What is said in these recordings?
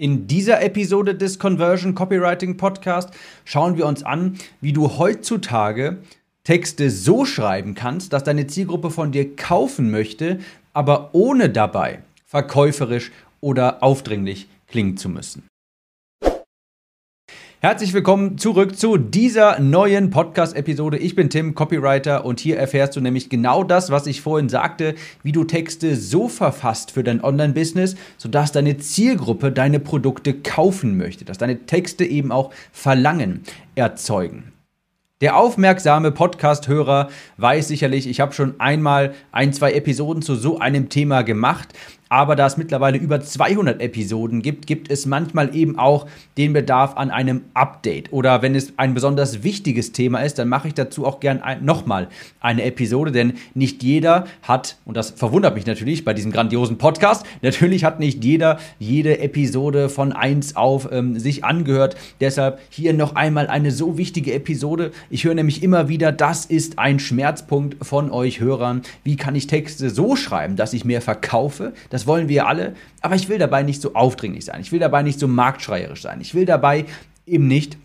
In dieser Episode des Conversion Copywriting Podcast schauen wir uns an, wie du heutzutage Texte so schreiben kannst, dass deine Zielgruppe von dir kaufen möchte, aber ohne dabei verkäuferisch oder aufdringlich klingen zu müssen. Herzlich willkommen zurück zu dieser neuen Podcast-Episode. Ich bin Tim, Copywriter, und hier erfährst du nämlich genau das, was ich vorhin sagte, wie du Texte so verfasst für dein Online-Business, sodass deine Zielgruppe deine Produkte kaufen möchte, dass deine Texte eben auch Verlangen erzeugen. Der aufmerksame Podcast-Hörer weiß sicherlich, ich habe schon einmal ein, zwei Episoden zu so einem Thema gemacht. Aber da es mittlerweile über 200 Episoden gibt, gibt es manchmal eben auch den Bedarf an einem Update. Oder wenn es ein besonders wichtiges Thema ist, dann mache ich dazu auch gern ein, nochmal eine Episode, denn nicht jeder hat, und das verwundert mich natürlich bei diesem grandiosen Podcast, natürlich hat nicht jeder jede Episode von 1 auf ähm, sich angehört. Deshalb hier noch einmal eine so wichtige Episode. Ich höre nämlich immer wieder, das ist ein Schmerzpunkt von euch Hörern. Wie kann ich Texte so schreiben, dass ich mehr verkaufe? Das wollen wir alle. Aber ich will dabei nicht so aufdringlich sein. Ich will dabei nicht so marktschreierisch sein. Ich will dabei eben nicht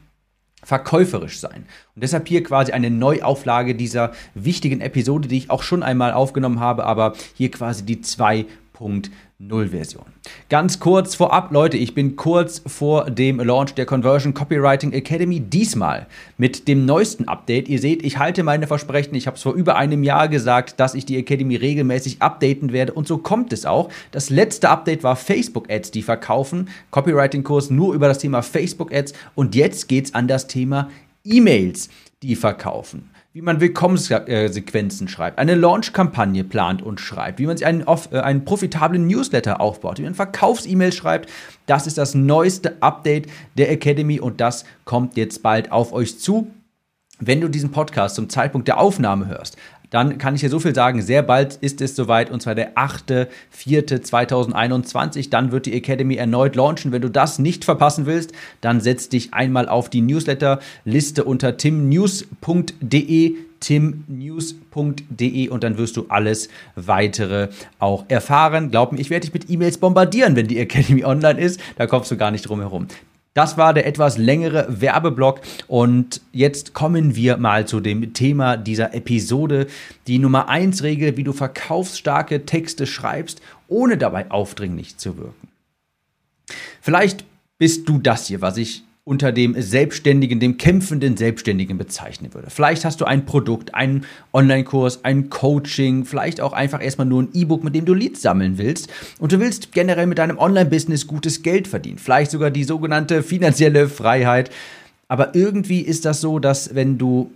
verkäuferisch sein. Und deshalb hier quasi eine Neuauflage dieser wichtigen Episode, die ich auch schon einmal aufgenommen habe, aber hier quasi die 2.0 Null-Version. Ganz kurz vorab, Leute, ich bin kurz vor dem Launch der Conversion Copywriting Academy, diesmal mit dem neuesten Update. Ihr seht, ich halte meine Versprechen. Ich habe es vor über einem Jahr gesagt, dass ich die Academy regelmäßig updaten werde und so kommt es auch. Das letzte Update war Facebook-Ads, die verkaufen. Copywriting-Kurs nur über das Thema Facebook-Ads und jetzt geht es an das Thema E-Mails, die verkaufen wie man Willkommenssequenzen schreibt, eine Launch-Kampagne plant und schreibt, wie man sich einen, äh, einen profitablen Newsletter aufbaut, wie man Verkaufs-E-Mails schreibt. Das ist das neueste Update der Academy und das kommt jetzt bald auf euch zu. Wenn du diesen Podcast zum Zeitpunkt der Aufnahme hörst, dann kann ich dir so viel sagen, sehr bald ist es soweit und zwar der 8.4.2021. Dann wird die Academy erneut launchen. Wenn du das nicht verpassen willst, dann setz dich einmal auf die Newsletter-Liste unter timnews.de timnews.de und dann wirst du alles weitere auch erfahren. Glaub mir, ich werde dich mit E-Mails bombardieren, wenn die Academy online ist. Da kommst du gar nicht drum herum. Das war der etwas längere Werbeblock und jetzt kommen wir mal zu dem Thema dieser Episode. Die Nummer 1 Regel, wie du verkaufsstarke Texte schreibst, ohne dabei aufdringlich zu wirken. Vielleicht bist du das hier, was ich unter dem Selbstständigen, dem kämpfenden Selbstständigen bezeichnen würde. Vielleicht hast du ein Produkt, einen Online-Kurs, ein Coaching, vielleicht auch einfach erstmal nur ein E-Book, mit dem du Leads sammeln willst und du willst generell mit deinem Online-Business gutes Geld verdienen, vielleicht sogar die sogenannte finanzielle Freiheit. Aber irgendwie ist das so, dass wenn du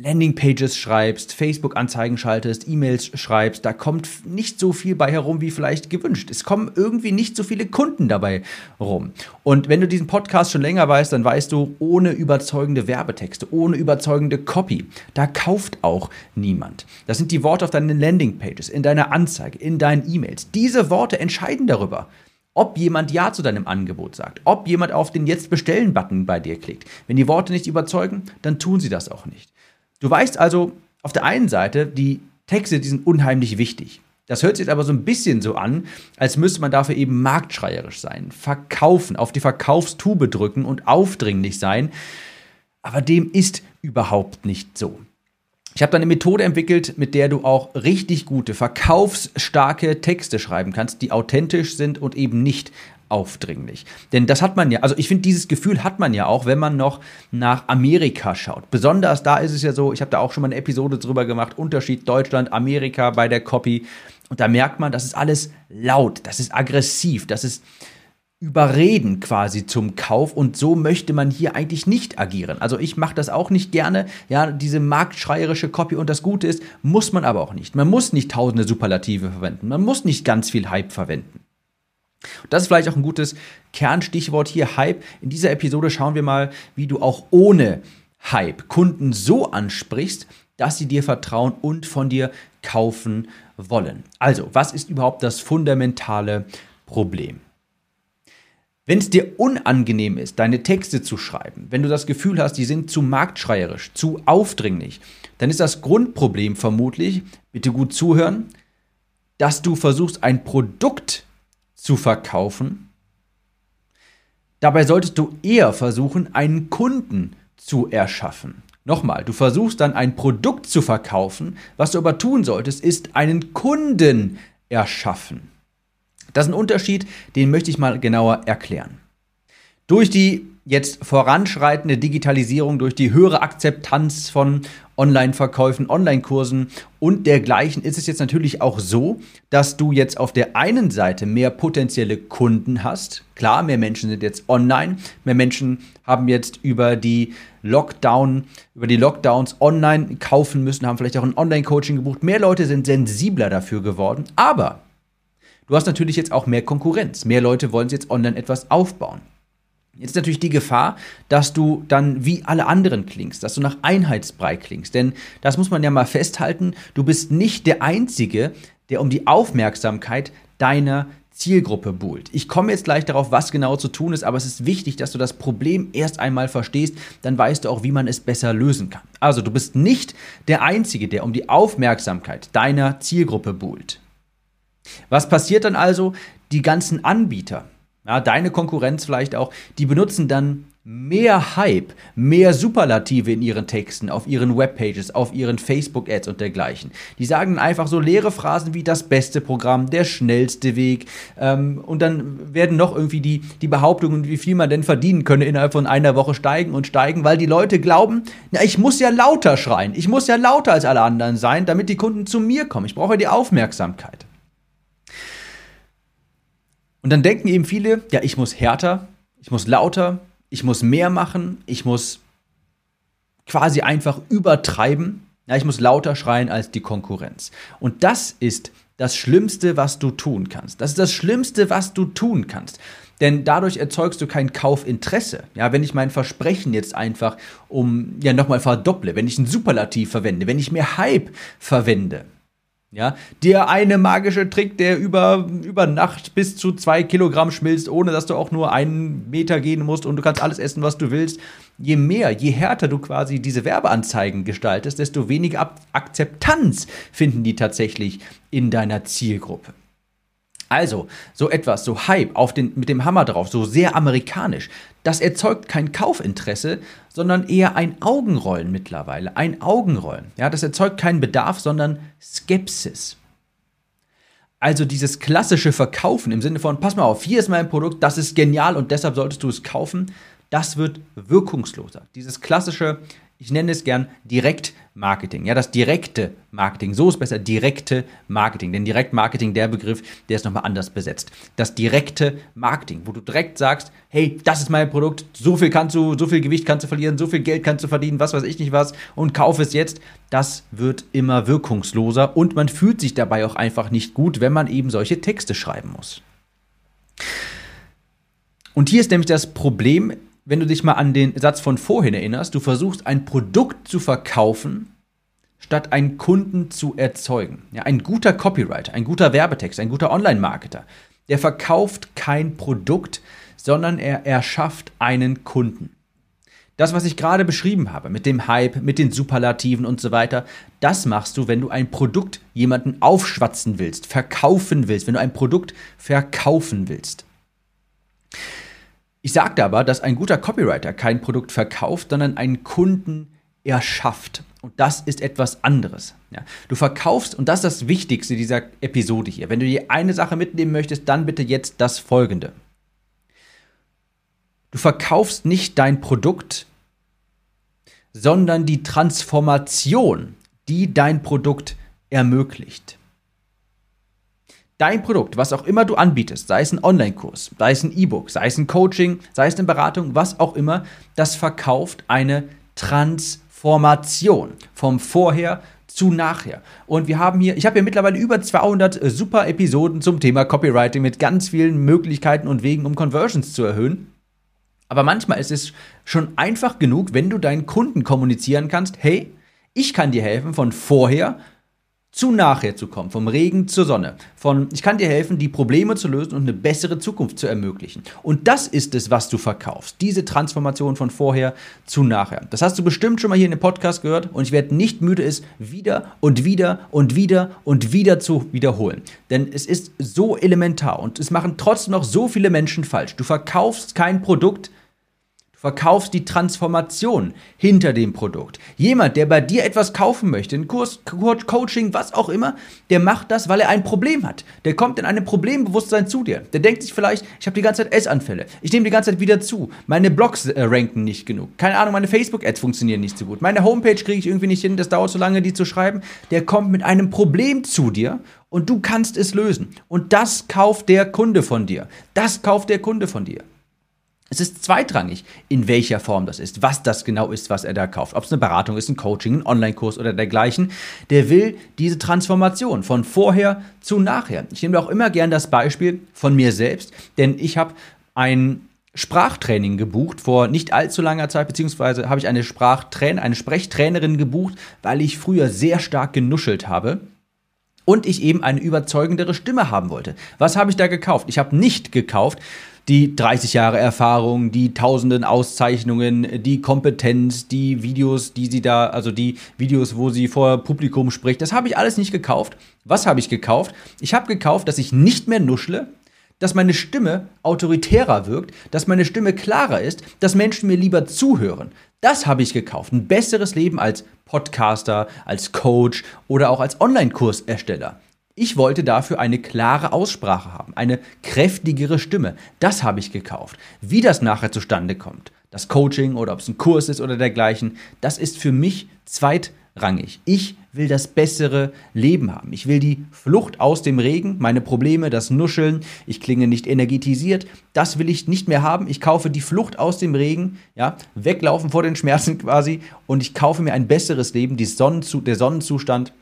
Landingpages schreibst, Facebook-Anzeigen schaltest, E-Mails schreibst, da kommt nicht so viel bei herum, wie vielleicht gewünscht. Es kommen irgendwie nicht so viele Kunden dabei rum. Und wenn du diesen Podcast schon länger weißt, dann weißt du, ohne überzeugende Werbetexte, ohne überzeugende Copy, da kauft auch niemand. Das sind die Worte auf deinen Landingpages, in deiner Anzeige, in deinen E-Mails. Diese Worte entscheiden darüber, ob jemand Ja zu deinem Angebot sagt, ob jemand auf den Jetzt bestellen-Button bei dir klickt. Wenn die Worte nicht überzeugen, dann tun sie das auch nicht. Du weißt also auf der einen Seite, die Texte, die sind unheimlich wichtig. Das hört sich aber so ein bisschen so an, als müsste man dafür eben marktschreierisch sein, verkaufen, auf die Verkaufstube drücken und aufdringlich sein. Aber dem ist überhaupt nicht so. Ich habe da eine Methode entwickelt, mit der du auch richtig gute, verkaufsstarke Texte schreiben kannst, die authentisch sind und eben nicht aufdringlich. Denn das hat man ja, also ich finde, dieses Gefühl hat man ja auch, wenn man noch nach Amerika schaut. Besonders da ist es ja so, ich habe da auch schon mal eine Episode drüber gemacht, Unterschied Deutschland, Amerika bei der Copy. Und da merkt man, das ist alles laut, das ist aggressiv, das ist überreden quasi zum Kauf und so möchte man hier eigentlich nicht agieren. Also ich mache das auch nicht gerne, ja, diese marktschreierische Copy und das Gute ist, muss man aber auch nicht. Man muss nicht tausende Superlative verwenden, man muss nicht ganz viel Hype verwenden. Das ist vielleicht auch ein gutes Kernstichwort hier, Hype. In dieser Episode schauen wir mal, wie du auch ohne Hype Kunden so ansprichst, dass sie dir vertrauen und von dir kaufen wollen. Also, was ist überhaupt das fundamentale Problem? Wenn es dir unangenehm ist, deine Texte zu schreiben, wenn du das Gefühl hast, die sind zu marktschreierisch, zu aufdringlich, dann ist das Grundproblem vermutlich, bitte gut zuhören, dass du versuchst, ein Produkt zu verkaufen, Dabei solltest du eher versuchen, einen Kunden zu erschaffen. Nochmal, du versuchst dann ein Produkt zu verkaufen, was du aber tun solltest, ist einen Kunden erschaffen. Das ist ein Unterschied, den möchte ich mal genauer erklären. Durch die jetzt voranschreitende Digitalisierung, durch die höhere Akzeptanz von Online-Verkäufen, Online-Kursen und dergleichen ist es jetzt natürlich auch so, dass du jetzt auf der einen Seite mehr potenzielle Kunden hast. Klar, mehr Menschen sind jetzt online, mehr Menschen haben jetzt über die Lockdown, über die Lockdowns online kaufen müssen, haben vielleicht auch ein Online-Coaching gebucht. Mehr Leute sind sensibler dafür geworden, aber du hast natürlich jetzt auch mehr Konkurrenz. Mehr Leute wollen jetzt online etwas aufbauen. Jetzt ist natürlich die Gefahr, dass du dann wie alle anderen klingst, dass du nach Einheitsbrei klingst. Denn das muss man ja mal festhalten, du bist nicht der Einzige, der um die Aufmerksamkeit deiner Zielgruppe buhlt. Ich komme jetzt gleich darauf, was genau zu tun ist, aber es ist wichtig, dass du das Problem erst einmal verstehst, dann weißt du auch, wie man es besser lösen kann. Also du bist nicht der Einzige, der um die Aufmerksamkeit deiner Zielgruppe buhlt. Was passiert dann also? Die ganzen Anbieter, ja, deine Konkurrenz vielleicht auch, die benutzen dann mehr Hype, mehr Superlative in ihren Texten, auf ihren Webpages, auf ihren Facebook-Ads und dergleichen. Die sagen einfach so leere Phrasen wie das beste Programm, der schnellste Weg ähm, und dann werden noch irgendwie die, die Behauptungen, wie viel man denn verdienen könne, innerhalb von einer Woche steigen und steigen, weil die Leute glauben, na, ich muss ja lauter schreien, ich muss ja lauter als alle anderen sein, damit die Kunden zu mir kommen. Ich brauche die Aufmerksamkeit. Und dann denken eben viele, ja, ich muss härter, ich muss lauter, ich muss mehr machen, ich muss quasi einfach übertreiben. Ja, ich muss lauter schreien als die Konkurrenz. Und das ist das Schlimmste, was du tun kannst. Das ist das Schlimmste, was du tun kannst. Denn dadurch erzeugst du kein Kaufinteresse. Ja, wenn ich mein Versprechen jetzt einfach um ja nochmal verdopple, wenn ich ein Superlativ verwende, wenn ich mehr Hype verwende, ja, der eine magische Trick, der über, über Nacht bis zu zwei Kilogramm schmilzt, ohne dass du auch nur einen Meter gehen musst und du kannst alles essen, was du willst. Je mehr, je härter du quasi diese Werbeanzeigen gestaltest, desto weniger Akzeptanz finden die tatsächlich in deiner Zielgruppe. Also, so etwas, so Hype auf den, mit dem Hammer drauf, so sehr amerikanisch, das erzeugt kein Kaufinteresse, sondern eher ein Augenrollen mittlerweile. Ein Augenrollen. Ja, das erzeugt keinen Bedarf, sondern Skepsis. Also dieses klassische Verkaufen im Sinne von, pass mal auf, hier ist mein Produkt, das ist genial und deshalb solltest du es kaufen, das wird wirkungsloser. Dieses klassische, ich nenne es gern Direktmarketing. Ja, das direkte Marketing. So ist besser direkte Marketing. Denn Direktmarketing, der Begriff, der ist nochmal anders besetzt. Das direkte Marketing, wo du direkt sagst, hey, das ist mein Produkt, so viel kannst du, so viel Gewicht kannst du verlieren, so viel Geld kannst du verdienen, was weiß ich nicht was und kauf es jetzt. Das wird immer wirkungsloser und man fühlt sich dabei auch einfach nicht gut, wenn man eben solche Texte schreiben muss. Und hier ist nämlich das Problem, wenn du dich mal an den Satz von vorhin erinnerst, du versuchst ein Produkt zu verkaufen, statt einen Kunden zu erzeugen. Ja, ein guter Copywriter, ein guter Werbetext, ein guter Online-Marketer, der verkauft kein Produkt, sondern er erschafft einen Kunden. Das, was ich gerade beschrieben habe, mit dem Hype, mit den Superlativen und so weiter, das machst du, wenn du ein Produkt jemanden aufschwatzen willst, verkaufen willst, wenn du ein Produkt verkaufen willst. Ich sagte aber, dass ein guter Copywriter kein Produkt verkauft, sondern einen Kunden erschafft. Und das ist etwas anderes. Ja, du verkaufst, und das ist das Wichtigste dieser Episode hier. Wenn du dir eine Sache mitnehmen möchtest, dann bitte jetzt das folgende. Du verkaufst nicht dein Produkt, sondern die Transformation, die dein Produkt ermöglicht. Dein Produkt, was auch immer du anbietest, sei es ein Online-Kurs, sei es ein E-Book, sei es ein Coaching, sei es eine Beratung, was auch immer, das verkauft eine Transformation vom Vorher zu nachher. Und wir haben hier, ich habe hier mittlerweile über 200 äh, super Episoden zum Thema Copywriting mit ganz vielen Möglichkeiten und Wegen, um Conversions zu erhöhen. Aber manchmal ist es schon einfach genug, wenn du deinen Kunden kommunizieren kannst, hey, ich kann dir helfen von vorher zu nachher zu kommen, vom Regen zur Sonne, von ich kann dir helfen, die Probleme zu lösen und eine bessere Zukunft zu ermöglichen. Und das ist es, was du verkaufst, diese Transformation von vorher zu nachher. Das hast du bestimmt schon mal hier in dem Podcast gehört und ich werde nicht müde, es wieder und wieder und wieder und wieder zu wiederholen. Denn es ist so elementar und es machen trotzdem noch so viele Menschen falsch. Du verkaufst kein Produkt, Du verkaufst die Transformation hinter dem Produkt. Jemand, der bei dir etwas kaufen möchte, ein Kurs, Coaching, was auch immer, der macht das, weil er ein Problem hat. Der kommt in einem Problembewusstsein zu dir. Der denkt sich vielleicht, ich habe die ganze Zeit Essanfälle. Ich nehme die ganze Zeit wieder zu. Meine Blogs äh, ranken nicht genug. Keine Ahnung, meine Facebook-Ads funktionieren nicht so gut. Meine Homepage kriege ich irgendwie nicht hin. Das dauert so lange, die zu schreiben. Der kommt mit einem Problem zu dir und du kannst es lösen. Und das kauft der Kunde von dir. Das kauft der Kunde von dir. Es ist zweitrangig, in welcher Form das ist, was das genau ist, was er da kauft. Ob es eine Beratung ist, ein Coaching, ein Online-Kurs oder dergleichen. Der will diese Transformation von vorher zu nachher. Ich nehme auch immer gern das Beispiel von mir selbst, denn ich habe ein Sprachtraining gebucht vor nicht allzu langer Zeit, beziehungsweise habe ich eine Sprachtrain eine Sprechtrainerin gebucht, weil ich früher sehr stark genuschelt habe und ich eben eine überzeugendere Stimme haben wollte. Was habe ich da gekauft? Ich habe nicht gekauft die 30 Jahre Erfahrung, die tausenden Auszeichnungen, die Kompetenz, die Videos, die sie da, also die Videos, wo sie vor Publikum spricht, das habe ich alles nicht gekauft. Was habe ich gekauft? Ich habe gekauft, dass ich nicht mehr nuschle, dass meine Stimme autoritärer wirkt, dass meine Stimme klarer ist, dass Menschen mir lieber zuhören. Das habe ich gekauft. Ein besseres Leben als Podcaster, als Coach oder auch als Online-Kursersteller. Ich wollte dafür eine klare Aussprache haben, eine kräftigere Stimme. Das habe ich gekauft. Wie das nachher zustande kommt, das Coaching oder ob es ein Kurs ist oder dergleichen, das ist für mich zweitrangig. Ich will das bessere Leben haben. Ich will die Flucht aus dem Regen, meine Probleme, das Nuscheln, ich klinge nicht energetisiert, das will ich nicht mehr haben. Ich kaufe die Flucht aus dem Regen, ja, weglaufen vor den Schmerzen quasi und ich kaufe mir ein besseres Leben, die Sonnenzu der Sonnenzustand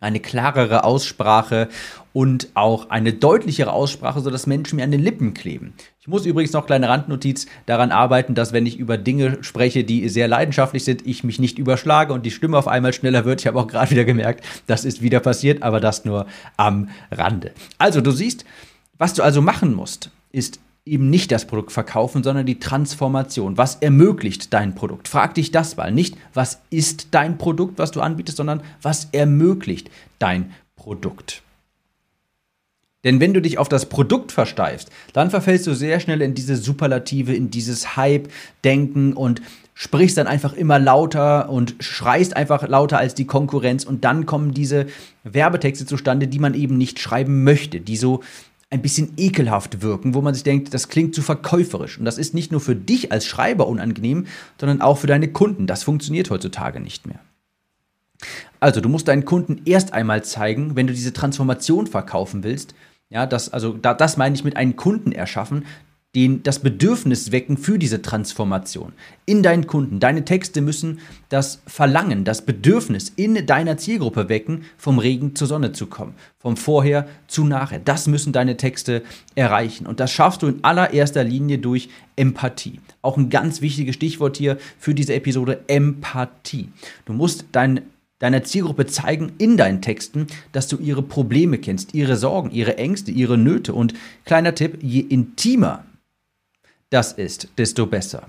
eine klarere Aussprache und auch eine deutlichere Aussprache, sodass Menschen mir an den Lippen kleben. Ich muss übrigens noch kleine Randnotiz daran arbeiten, dass wenn ich über Dinge spreche, die sehr leidenschaftlich sind, ich mich nicht überschlage und die Stimme auf einmal schneller wird. Ich habe auch gerade wieder gemerkt, das ist wieder passiert, aber das nur am Rande. Also, du siehst, was du also machen musst, ist eben nicht das Produkt verkaufen, sondern die Transformation. Was ermöglicht dein Produkt? Frag dich das mal. Nicht, was ist dein Produkt, was du anbietest, sondern was ermöglicht dein Produkt? Denn wenn du dich auf das Produkt versteifst, dann verfällst du sehr schnell in diese Superlative, in dieses Hype-Denken und sprichst dann einfach immer lauter und schreist einfach lauter als die Konkurrenz und dann kommen diese Werbetexte zustande, die man eben nicht schreiben möchte, die so ein bisschen ekelhaft wirken, wo man sich denkt, das klingt zu verkäuferisch. Und das ist nicht nur für dich als Schreiber unangenehm, sondern auch für deine Kunden. Das funktioniert heutzutage nicht mehr. Also, du musst deinen Kunden erst einmal zeigen, wenn du diese Transformation verkaufen willst, ja, das, also da, das meine ich mit einem Kunden erschaffen, den, das Bedürfnis wecken für diese Transformation in deinen Kunden. Deine Texte müssen das Verlangen, das Bedürfnis in deiner Zielgruppe wecken, vom Regen zur Sonne zu kommen, vom Vorher zu Nachher. Das müssen deine Texte erreichen. Und das schaffst du in allererster Linie durch Empathie. Auch ein ganz wichtiges Stichwort hier für diese Episode, Empathie. Du musst dein deiner Zielgruppe zeigen in deinen Texten, dass du ihre Probleme kennst, ihre Sorgen, ihre Ängste, ihre Nöte. Und kleiner Tipp, je intimer das ist, desto besser.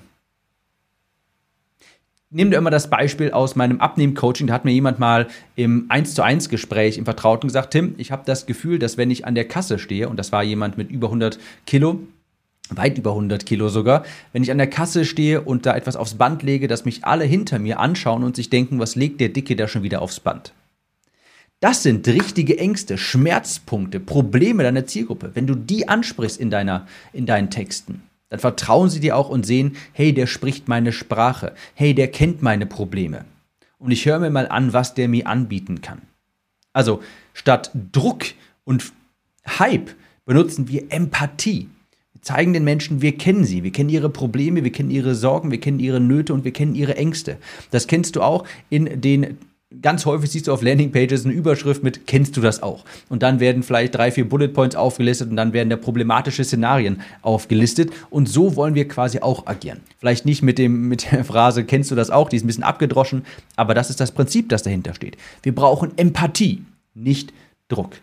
Nimm dir immer das Beispiel aus meinem Abnehmen-Coaching. Da hat mir jemand mal im 1 zu 1 Gespräch im Vertrauten gesagt, Tim, ich habe das Gefühl, dass wenn ich an der Kasse stehe, und das war jemand mit über 100 Kilo, weit über 100 Kilo sogar, wenn ich an der Kasse stehe und da etwas aufs Band lege, dass mich alle hinter mir anschauen und sich denken, was legt der Dicke da schon wieder aufs Band? Das sind richtige Ängste, Schmerzpunkte, Probleme deiner Zielgruppe. Wenn du die ansprichst in, deiner, in deinen Texten, dann vertrauen sie dir auch und sehen, hey, der spricht meine Sprache, hey, der kennt meine Probleme. Und ich höre mir mal an, was der mir anbieten kann. Also statt Druck und Hype benutzen wir Empathie. Wir zeigen den Menschen, wir kennen sie, wir kennen ihre Probleme, wir kennen ihre Sorgen, wir kennen ihre Nöte und wir kennen ihre Ängste. Das kennst du auch in den ganz häufig siehst du auf Landingpages eine Überschrift mit Kennst du das auch? Und dann werden vielleicht drei, vier Bullet Points aufgelistet und dann werden da problematische Szenarien aufgelistet. Und so wollen wir quasi auch agieren. Vielleicht nicht mit, dem, mit der Phrase Kennst du das auch? Die ist ein bisschen abgedroschen, aber das ist das Prinzip, das dahinter steht. Wir brauchen Empathie. nicht Druck.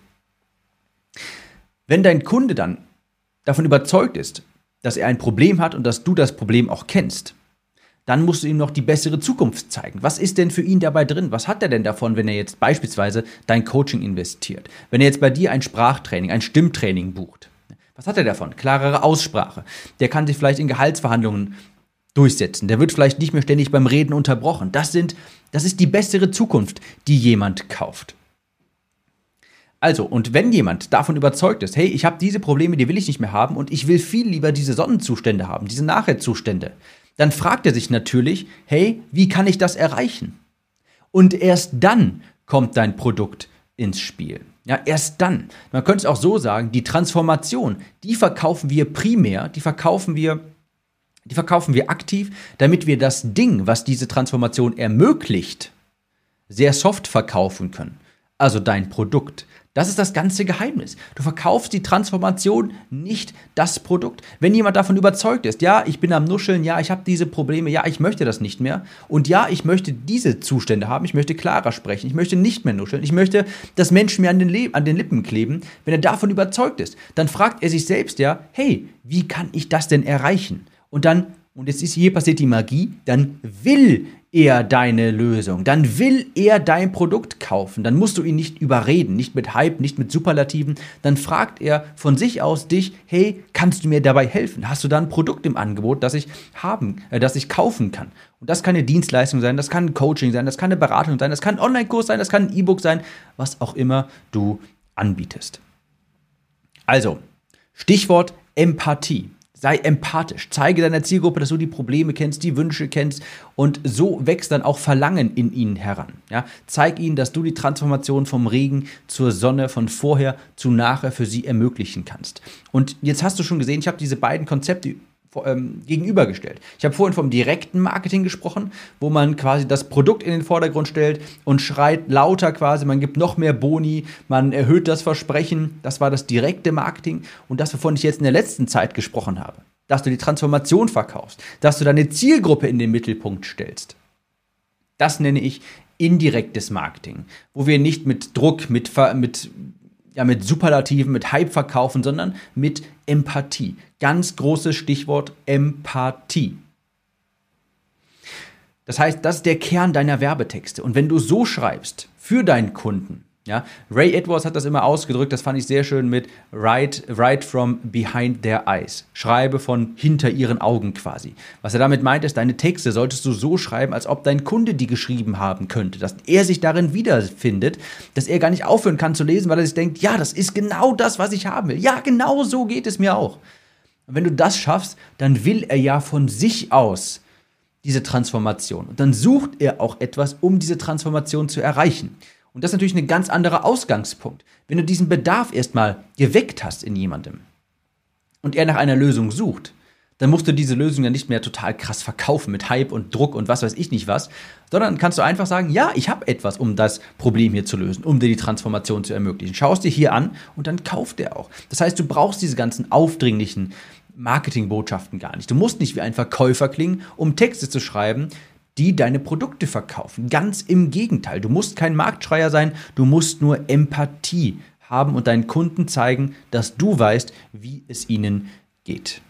Wenn dein Kunde dann davon überzeugt ist, dass er ein Problem hat und dass du das Problem auch kennst, dann musst du ihm noch die bessere Zukunft zeigen. Was ist denn für ihn dabei drin? Was hat er denn davon, wenn er jetzt beispielsweise dein Coaching investiert? Wenn er jetzt bei dir ein Sprachtraining, ein Stimmtraining bucht? Was hat er davon? Klarere Aussprache. Der kann sich vielleicht in Gehaltsverhandlungen durchsetzen. Der wird vielleicht nicht mehr ständig beim Reden unterbrochen. Das sind, das ist die bessere Zukunft, die jemand kauft. Also, und wenn jemand davon überzeugt ist, hey, ich habe diese Probleme, die will ich nicht mehr haben und ich will viel lieber diese Sonnenzustände haben, diese Nachherzustände, dann fragt er sich natürlich, hey, wie kann ich das erreichen? Und erst dann kommt dein Produkt ins Spiel. Ja, erst dann. Man könnte es auch so sagen, die Transformation, die verkaufen wir primär, die verkaufen wir die verkaufen wir aktiv, damit wir das Ding, was diese Transformation ermöglicht, sehr soft verkaufen können. Also dein Produkt. Das ist das ganze Geheimnis. Du verkaufst die Transformation, nicht das Produkt. Wenn jemand davon überzeugt ist, ja, ich bin am Nuscheln, ja, ich habe diese Probleme, ja, ich möchte das nicht mehr und ja, ich möchte diese Zustände haben, ich möchte klarer sprechen, ich möchte nicht mehr nuscheln, ich möchte, dass Menschen mir an den, an den Lippen kleben, wenn er davon überzeugt ist, dann fragt er sich selbst ja, hey, wie kann ich das denn erreichen? Und dann und jetzt ist hier passiert die Magie, dann will er deine Lösung, dann will er dein Produkt kaufen, dann musst du ihn nicht überreden, nicht mit Hype, nicht mit Superlativen, dann fragt er von sich aus dich, hey, kannst du mir dabei helfen? Hast du da ein Produkt im Angebot, das ich haben, äh, das ich kaufen kann? Und das kann eine Dienstleistung sein, das kann ein Coaching sein, das kann eine Beratung sein, das kann ein Online-Kurs sein, das kann ein E-Book sein, was auch immer du anbietest. Also, Stichwort Empathie. Sei empathisch. Zeige deiner Zielgruppe, dass du die Probleme kennst, die Wünsche kennst und so wächst dann auch Verlangen in ihnen heran. Ja? Zeig ihnen, dass du die Transformation vom Regen zur Sonne, von vorher zu nachher für sie ermöglichen kannst. Und jetzt hast du schon gesehen, ich habe diese beiden Konzepte ähm, gegenübergestellt. Ich habe vorhin vom direkten Marketing gesprochen, wo man quasi das Produkt in den Vordergrund stellt und schreit lauter quasi, man gibt noch mehr Boni, man erhöht das Versprechen. Das war das direkte Marketing und das, wovon ich jetzt in der letzten Zeit gesprochen habe. Dass du die Transformation verkaufst, dass du deine Zielgruppe in den Mittelpunkt stellst. Das nenne ich indirektes Marketing, wo wir nicht mit Druck, mit, mit ja, mit Superlativen, mit Hype verkaufen, sondern mit Empathie. Ganz großes Stichwort Empathie. Das heißt, das ist der Kern deiner Werbetexte. Und wenn du so schreibst für deinen Kunden, ja, Ray Edwards hat das immer ausgedrückt, das fand ich sehr schön mit write, write from behind their eyes. Schreibe von hinter ihren Augen quasi. Was er damit meint, ist, deine Texte solltest du so schreiben, als ob dein Kunde die geschrieben haben könnte, dass er sich darin wiederfindet, dass er gar nicht aufhören kann zu lesen, weil er sich denkt, ja, das ist genau das, was ich haben will. Ja, genau so geht es mir auch. Und wenn du das schaffst, dann will er ja von sich aus diese Transformation. Und dann sucht er auch etwas, um diese Transformation zu erreichen. Und das ist natürlich ein ganz anderer Ausgangspunkt. Wenn du diesen Bedarf erstmal geweckt hast in jemandem und er nach einer Lösung sucht, dann musst du diese Lösung ja nicht mehr total krass verkaufen mit Hype und Druck und was weiß ich nicht was, sondern kannst du einfach sagen, ja, ich habe etwas, um das Problem hier zu lösen, um dir die Transformation zu ermöglichen. Schau es dir hier an und dann kauft er auch. Das heißt, du brauchst diese ganzen aufdringlichen Marketingbotschaften gar nicht. Du musst nicht wie ein Verkäufer klingen, um Texte zu schreiben, die deine Produkte verkaufen. Ganz im Gegenteil. Du musst kein Marktschreier sein, du musst nur Empathie haben und deinen Kunden zeigen, dass du weißt, wie es ihnen geht.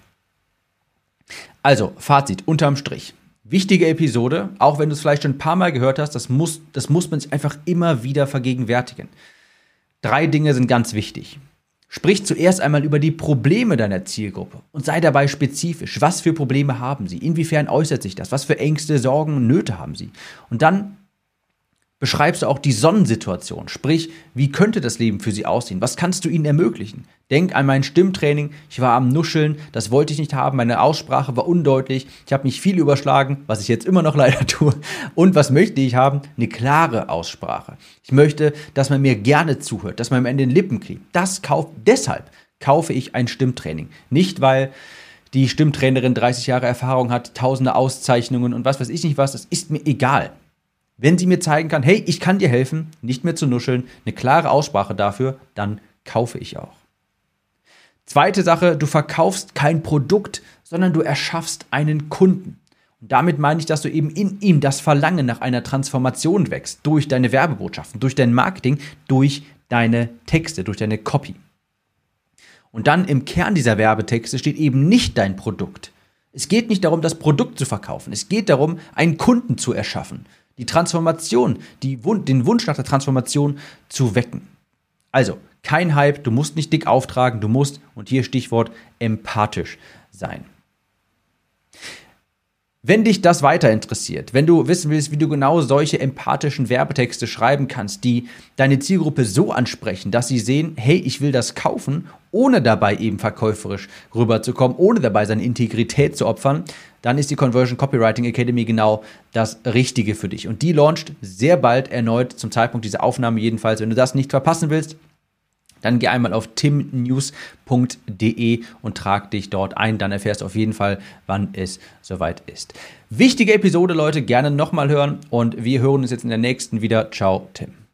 Also, Fazit unterm Strich. Wichtige Episode, auch wenn du es vielleicht schon ein paar Mal gehört hast, das muss, das muss man sich einfach immer wieder vergegenwärtigen. Drei Dinge sind ganz wichtig. Sprich zuerst einmal über die Probleme deiner Zielgruppe und sei dabei spezifisch. Was für Probleme haben sie? Inwiefern äußert sich das? Was für Ängste, Sorgen Nöte haben sie? Und dann beschreibst du auch die Sonnensituation. Sprich, wie könnte das Leben für sie aussehen? Was kannst du ihnen ermöglichen? Denk an mein Stimmtraining. Ich war am Nuscheln, das wollte ich nicht haben. Meine Aussprache war undeutlich. Ich habe mich viel überschlagen, was ich jetzt immer noch leider tue. Und was möchte ich haben? Eine klare Aussprache. Ich möchte, dass man mir gerne zuhört, dass man mir in den Lippen kriegt. Das kauft, deshalb kaufe ich ein Stimmtraining. Nicht, weil die Stimmtrainerin 30 Jahre Erfahrung hat, tausende Auszeichnungen und was weiß ich nicht was. Das ist mir egal. Wenn sie mir zeigen kann, hey, ich kann dir helfen, nicht mehr zu nuscheln, eine klare Aussprache dafür, dann kaufe ich auch. Zweite Sache, du verkaufst kein Produkt, sondern du erschaffst einen Kunden. damit meine ich, dass du eben in ihm das Verlangen nach einer Transformation wächst, durch deine Werbebotschaften, durch dein Marketing, durch deine Texte, durch deine Copy. Und dann im Kern dieser Werbetexte steht eben nicht dein Produkt. Es geht nicht darum, das Produkt zu verkaufen. Es geht darum, einen Kunden zu erschaffen. Die Transformation, die, den Wunsch nach der Transformation zu wecken. Also, kein Hype, du musst nicht dick auftragen, du musst, und hier Stichwort, empathisch sein. Wenn dich das weiter interessiert, wenn du wissen willst, wie du genau solche empathischen Werbetexte schreiben kannst, die deine Zielgruppe so ansprechen, dass sie sehen, hey, ich will das kaufen, ohne dabei eben verkäuferisch rüberzukommen, ohne dabei seine Integrität zu opfern, dann ist die Conversion Copywriting Academy genau das Richtige für dich. Und die launcht sehr bald erneut zum Zeitpunkt dieser Aufnahme jedenfalls. Wenn du das nicht verpassen willst, dann geh einmal auf timnews.de und trag dich dort ein. Dann erfährst du auf jeden Fall, wann es soweit ist. Wichtige Episode, Leute, gerne nochmal hören und wir hören uns jetzt in der nächsten wieder. Ciao, Tim.